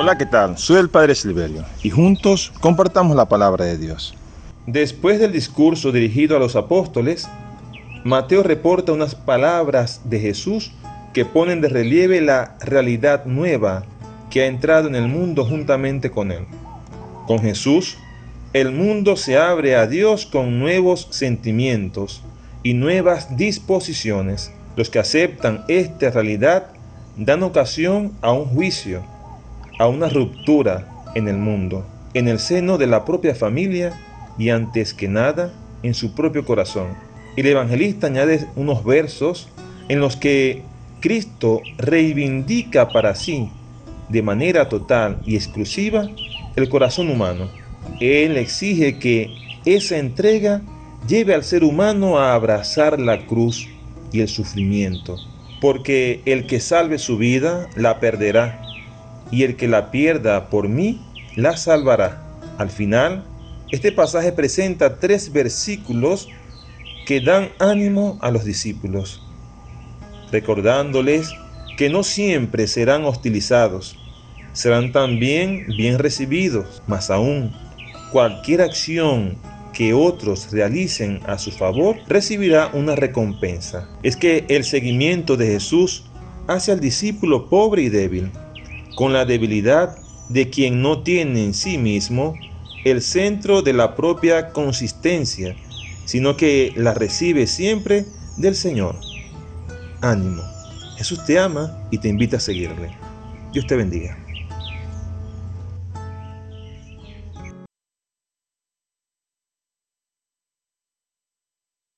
Hola, ¿qué tal? Soy el Padre Silverio y juntos compartamos la palabra de Dios. Después del discurso dirigido a los apóstoles, Mateo reporta unas palabras de Jesús que ponen de relieve la realidad nueva que ha entrado en el mundo juntamente con él. Con Jesús, el mundo se abre a Dios con nuevos sentimientos y nuevas disposiciones. Los que aceptan esta realidad dan ocasión a un juicio a una ruptura en el mundo, en el seno de la propia familia y antes que nada en su propio corazón. El evangelista añade unos versos en los que Cristo reivindica para sí de manera total y exclusiva el corazón humano. Él exige que esa entrega lleve al ser humano a abrazar la cruz y el sufrimiento, porque el que salve su vida la perderá y el que la pierda por mí, la salvará. Al final, este pasaje presenta tres versículos que dan ánimo a los discípulos, recordándoles que no siempre serán hostilizados, serán también bien recibidos, más aún, cualquier acción que otros realicen a su favor recibirá una recompensa. Es que el seguimiento de Jesús hace al discípulo pobre y débil con la debilidad de quien no tiene en sí mismo el centro de la propia consistencia, sino que la recibe siempre del Señor. Ánimo. Jesús te ama y te invita a seguirle. Dios te bendiga.